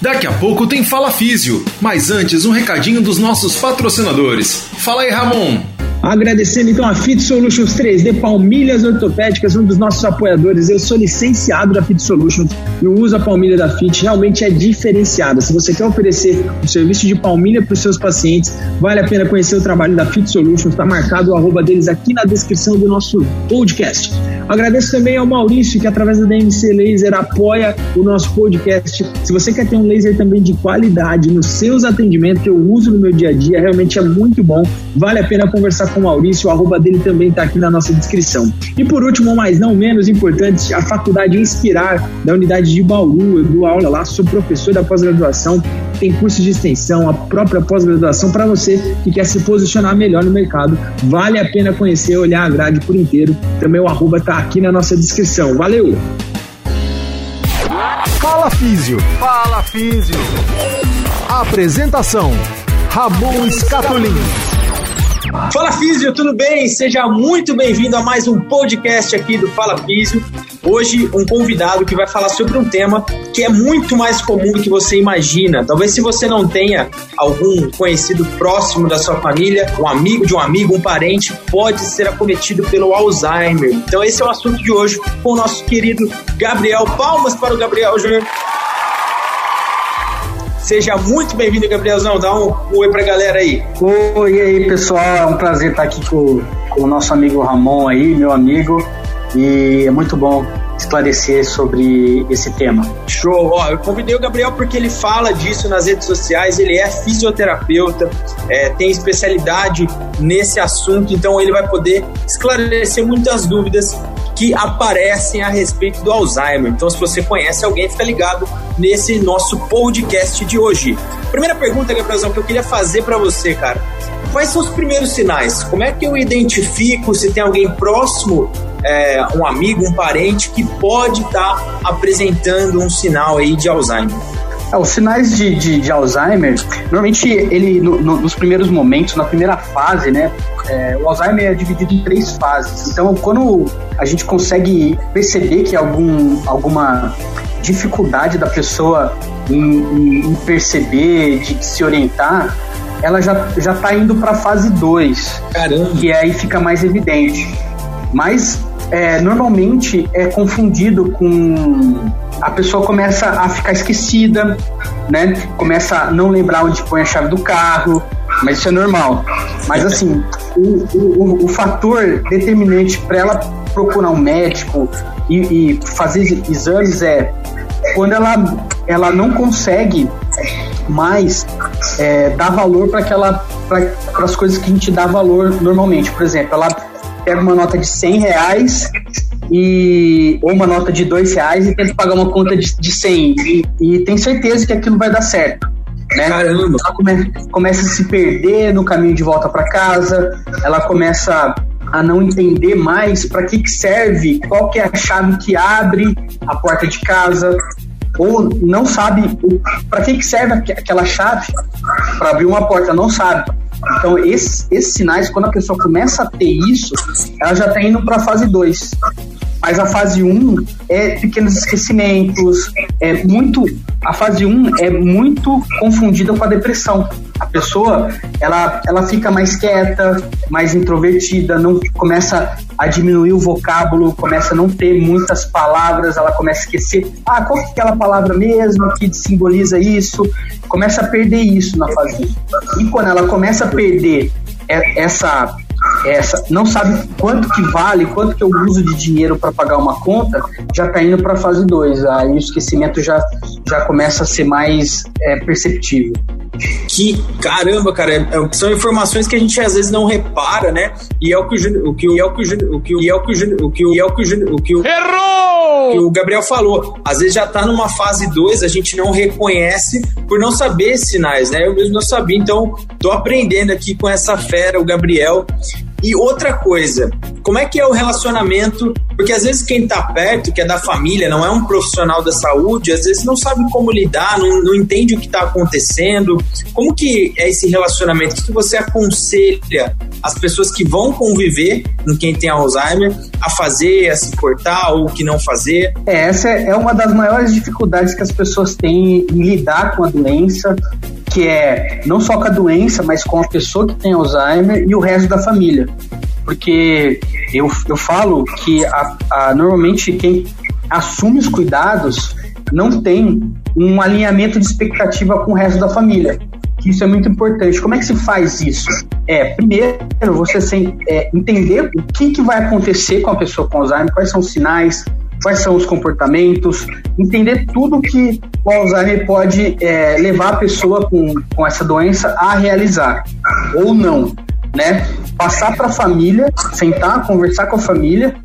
Daqui a pouco tem Fala Físio, mas antes um recadinho dos nossos patrocinadores. Fala aí, Ramon! Agradecendo então a Fit Solutions 3D Palmilhas Ortopédicas, um dos nossos apoiadores. Eu sou licenciado da Fit Solutions e uso da palmilha da Fit realmente é diferenciado. Se você quer oferecer um serviço de palmilha para os seus pacientes, vale a pena conhecer o trabalho da Fit Solutions. Está marcado o arroba deles aqui na descrição do nosso podcast. Agradeço também ao Maurício, que através da DMC Laser apoia o nosso podcast. Se você quer ter um laser também de qualidade nos seus atendimentos, que eu uso no meu dia a dia, realmente é muito bom. Vale a pena conversar com o Maurício, o arroba dele também está aqui na nossa descrição. E por último, mas não menos importante, a Faculdade Inspirar, da unidade de Bauru. Eu dou aula lá, sou professor da pós-graduação, tem curso de extensão, a própria pós-graduação para você que quer se posicionar melhor no mercado. Vale a pena conhecer, olhar a grade por inteiro. Também o arroba está aqui na nossa descrição. Valeu! Fala Físio. Fala Físio. Apresentação: Ramon Scatolin. Físio, tudo bem? Seja muito bem-vindo a mais um podcast aqui do Fala Físio. Hoje, um convidado que vai falar sobre um tema que é muito mais comum do que você imagina. Talvez se você não tenha algum conhecido próximo da sua família, um amigo de um amigo, um parente, pode ser acometido pelo Alzheimer. Então, esse é o assunto de hoje com o nosso querido Gabriel. Palmas para o Gabriel Júnior. Seja muito bem-vindo, Gabrielzão. Dá um oi pra galera aí. Oi, e aí, pessoal. É um prazer estar aqui com, com o nosso amigo Ramon aí, meu amigo. E é muito bom esclarecer sobre esse tema. Show! Ó, eu convidei o Gabriel porque ele fala disso nas redes sociais, ele é fisioterapeuta, é, tem especialidade nesse assunto, então ele vai poder esclarecer muitas dúvidas que aparecem a respeito do Alzheimer. Então, se você conhece alguém, fica ligado nesse nosso podcast de hoje. Primeira pergunta, Gabrielzão, que eu queria fazer para você, cara. Quais são os primeiros sinais? Como é que eu identifico se tem alguém próximo, é, um amigo, um parente, que pode estar tá apresentando um sinal aí de Alzheimer? É, os sinais de, de, de, Alzheimer, normalmente ele no, no, nos primeiros momentos, na primeira fase, né? É, o Alzheimer é dividido em três fases. Então, quando a gente consegue perceber que algum, alguma dificuldade da pessoa em, em perceber, de se orientar, ela já, já tá indo para a fase 2. Caramba! Que aí fica mais evidente. Mas é, normalmente é confundido com a pessoa começa a ficar esquecida, né? Começa a não lembrar onde põe a chave do carro, mas isso é normal. Mas assim, o, o, o fator determinante para ela procurar um médico e, e, fazer exames é quando ela, ela não consegue mais é, dar valor para aquela para as coisas que a gente dá valor normalmente. Por exemplo, ela pega uma nota de 100 reais e ou uma nota de dois reais e tenta pagar uma conta de, de 100 e, e tem certeza que aquilo vai dar certo. Né? Caramba! Ela come, começa a se perder no caminho de volta para casa, ela começa a não entender mais para que, que serve, qual que é a chave que abre a porta de casa, ou não sabe para que, que serve aquela chave para abrir uma porta, não sabe. Então, esses, esses sinais, quando a pessoa começa a ter isso, ela já está indo para a fase 2. Mas a fase 1 um é pequenos esquecimentos, é muito. A fase 1 um é muito confundida com a depressão. A pessoa ela, ela fica mais quieta, mais introvertida, não começa a diminuir o vocábulo, começa a não ter muitas palavras, ela começa a esquecer. Ah, qual que é aquela palavra mesmo que simboliza isso? Começa a perder isso na fase 1. E quando ela começa a perder essa essa, não sabe quanto que vale, quanto que eu uso de dinheiro para pagar uma conta, já está indo para a fase 2. Aí o esquecimento já, já começa a ser mais é, perceptível. Que caramba, cara, é, são informações que a gente às vezes não repara, né? E é o que o, o que o, é o que o, o que o, é o que o, o que o, é o que o, o que o Errou! Que o Gabriel falou. Às vezes já tá numa fase 2, a gente não reconhece por não saber sinais, né? Eu mesmo não sabia, então tô aprendendo aqui com essa fera, o Gabriel. E outra coisa, como é que é o relacionamento? Porque às vezes quem está perto, que é da família, não é um profissional da saúde, às vezes não sabe como lidar, não, não entende o que está acontecendo. Como que é esse relacionamento? O que você aconselha as pessoas que vão conviver com quem tem Alzheimer a fazer, a se portar ou que não fazer? É, essa é uma das maiores dificuldades que as pessoas têm em lidar com a doença, que é não só com a doença, mas com a pessoa que tem Alzheimer e o resto da família. Porque eu, eu falo que a, a, normalmente quem assume os cuidados não tem um alinhamento de expectativa com o resto da família. Isso é muito importante. Como é que se faz isso? É, primeiro, você sem, é, entender o que, que vai acontecer com a pessoa com Alzheimer, quais são os sinais, quais são os comportamentos, entender tudo que o Alzheimer pode é, levar a pessoa com, com essa doença a realizar, ou não, né? Passar para a família, sentar, conversar com a família,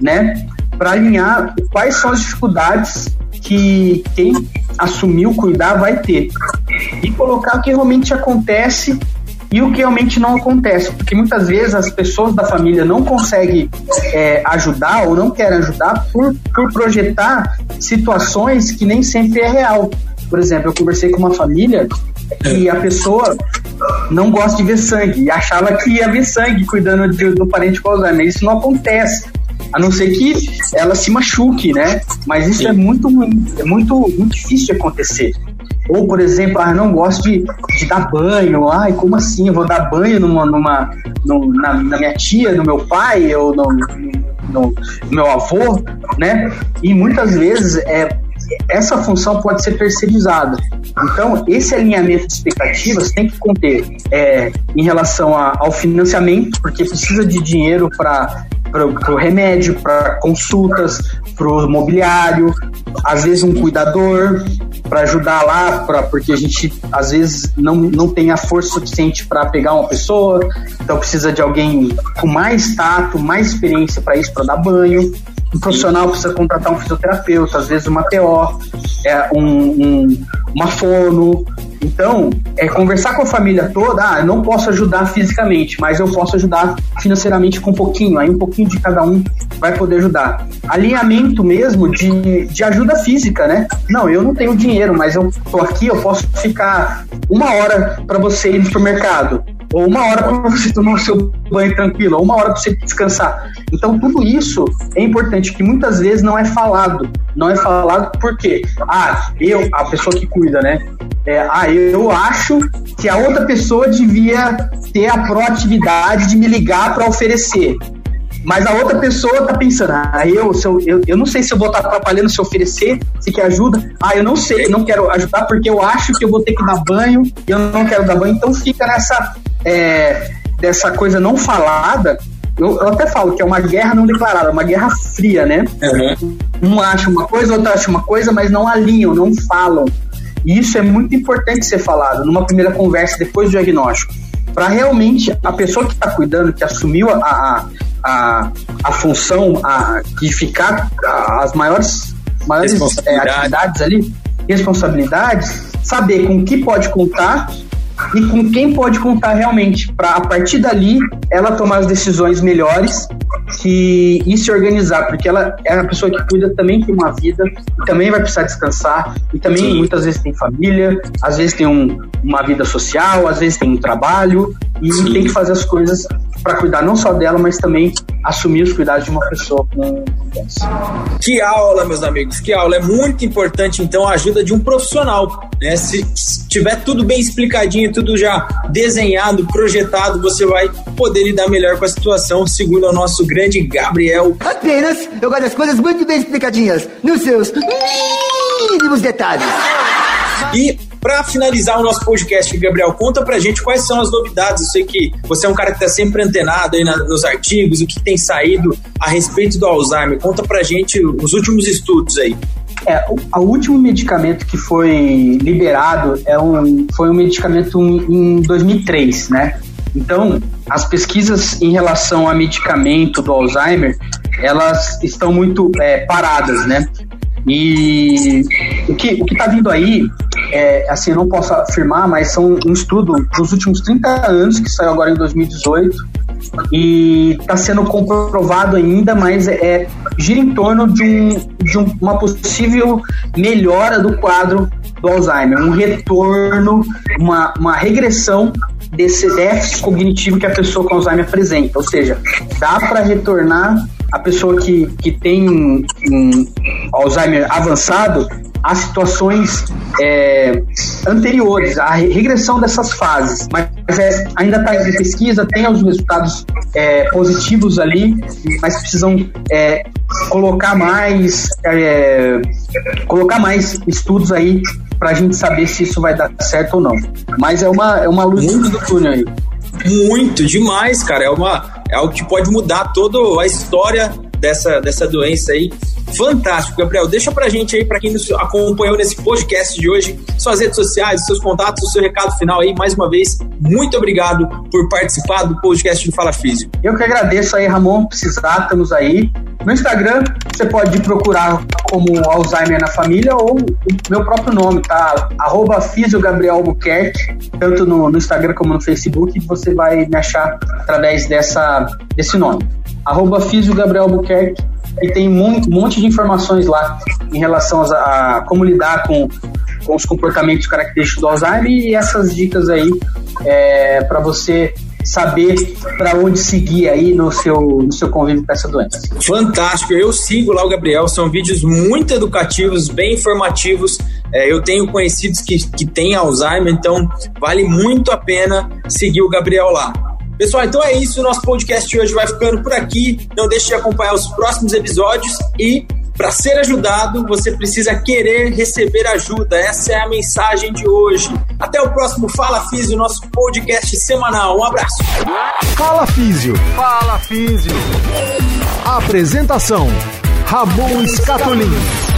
né? Para alinhar quais são as dificuldades que quem assumiu cuidar vai ter. E colocar o que realmente acontece e o que realmente não acontece, porque muitas vezes as pessoas da família não conseguem é, ajudar ou não querem ajudar por, por projetar situações que nem sempre é real. Por exemplo, eu conversei com uma família e a pessoa não gosta de ver sangue e achava que ia ver sangue cuidando de, do parente com Alzheimer. Isso não acontece. A não ser que ela se machuque, né? Mas isso é muito, é muito, muito difícil de acontecer. Ou, por exemplo, ah, não gosto de, de dar banho. Ai, como assim? Eu vou dar banho numa, numa, na, na minha tia, no meu pai, ou no, no, no meu avô, né? E muitas vezes é, essa função pode ser terceirizada. Então, esse alinhamento de expectativas tem que conter é, em relação a, ao financiamento, porque precisa de dinheiro para o remédio, para consultas, para o mobiliário, às vezes um cuidador para ajudar lá, pra, porque a gente às vezes não, não tem a força suficiente para pegar uma pessoa, então precisa de alguém com mais tato, mais experiência para isso, para dar banho. Um profissional precisa contratar um fisioterapeuta, às vezes uma TO, é, um, um, uma fono, então, é conversar com a família toda, ah, eu não posso ajudar fisicamente, mas eu posso ajudar financeiramente com um pouquinho, aí um pouquinho de cada um vai poder ajudar. Alinhamento mesmo de, de ajuda física, né? Não, eu não tenho dinheiro, mas eu tô aqui, eu posso ficar uma hora para você ir no supermercado ou uma hora para você tomar o seu banho tranquilo, ou uma hora para você descansar. Então, tudo isso é importante, que muitas vezes não é falado. Não é falado porque, ah, eu, a pessoa que cuida, né? É, ah, eu acho que a outra pessoa devia ter a proatividade de me ligar para oferecer. Mas a outra pessoa tá pensando, ah, eu, se eu, eu, eu não sei se eu vou estar atrapalhando se oferecer, se quer ajuda. Ah, eu não sei, não quero ajudar porque eu acho que eu vou ter que dar banho e eu não quero dar banho. Então fica nessa, é, dessa coisa não falada. Eu, eu, até falo que é uma guerra não declarada, uma guerra fria, né? Uhum. Um acha uma coisa, outro acha uma coisa, mas não alinham, não falam. E isso é muito importante ser falado numa primeira conversa depois do diagnóstico. Para realmente a pessoa que está cuidando, que assumiu a, a, a, a função a, de ficar a, as maiores, maiores é, atividades ali, responsabilidades, saber com que pode contar e com quem pode contar realmente, para a partir dali ela tomar as decisões melhores e se organizar, porque ela é uma pessoa que cuida, também tem uma vida, e também vai precisar descansar, e também Sim. muitas vezes tem família, às vezes tem um, uma vida social, às vezes tem um trabalho, e Sim. tem que fazer as coisas para cuidar não só dela, mas também assumir os cuidados de uma pessoa com câncer. Que aula, meus amigos, que aula. É muito importante, então, a ajuda de um profissional. Né? Se tiver tudo bem explicadinho, tudo já desenhado, projetado, você vai poder lidar melhor com a situação, segundo o nosso grande Gabriel. Apenas eu gosto das coisas muito bem explicadinhas, nos seus mínimos detalhes. E para finalizar o nosso podcast, Gabriel, conta pra gente quais são as novidades. Eu sei que você é um cara que tá sempre antenado aí nos artigos, o que tem saído a respeito do Alzheimer. Conta pra gente os últimos estudos aí. É, o, o último medicamento que foi liberado é um, foi um medicamento em 2003, né? Então, as pesquisas em relação a medicamento do Alzheimer, elas estão muito é, paradas, né? E o que o está vindo aí, é, assim, eu não posso afirmar, mas são um estudo dos últimos 30 anos, que saiu agora em 2018, e está sendo comprovado ainda, mas é, gira em torno de, um, de um, uma possível melhora do quadro do Alzheimer, um retorno, uma, uma regressão desse déficit cognitivo que a pessoa com Alzheimer apresenta. Ou seja, dá para retornar a pessoa que, que tem um Alzheimer avançado a situações é, anteriores, a regressão dessas fases. Mas é, ainda está em pesquisa, tem os resultados é, positivos ali, mas precisam é, colocar mais é, colocar mais estudos aí para a gente saber se isso vai dar certo ou não. Mas é uma, é uma luz muito do túnel aí. Muito, demais, cara. É, uma, é algo que pode mudar toda a história dessa, dessa doença aí. Fantástico, Gabriel. Deixa pra gente aí, pra quem nos acompanhou nesse podcast de hoje, suas redes sociais, seus contatos, o seu recado final aí. Mais uma vez, muito obrigado por participar do podcast do Fala Físico. Eu que agradeço aí, Ramon. Precisar, estamos aí. No Instagram, você pode procurar como Alzheimer na Família ou o meu próprio nome, tá? Arroba tanto no, no, Instagram como no Facebook, você vai me achar através dessa, desse nome. Arroba Gabriel Albuquerque e tem um monte de informações lá em relação a, a como lidar com, com os comportamentos característicos do Alzheimer e essas dicas aí é, para você saber para onde seguir aí no seu, no seu convívio com essa doença. Fantástico, eu sigo lá o Gabriel, são vídeos muito educativos, bem informativos. É, eu tenho conhecidos que, que têm Alzheimer, então vale muito a pena seguir o Gabriel lá. Pessoal, então é isso. Nosso podcast de hoje vai ficando por aqui. Não deixe de acompanhar os próximos episódios e para ser ajudado, você precisa querer receber ajuda. Essa é a mensagem de hoje. Até o próximo Fala Físio, nosso podcast semanal. Um abraço. Fala Físio. Fala Físio. Apresentação: Ramon Scatolin.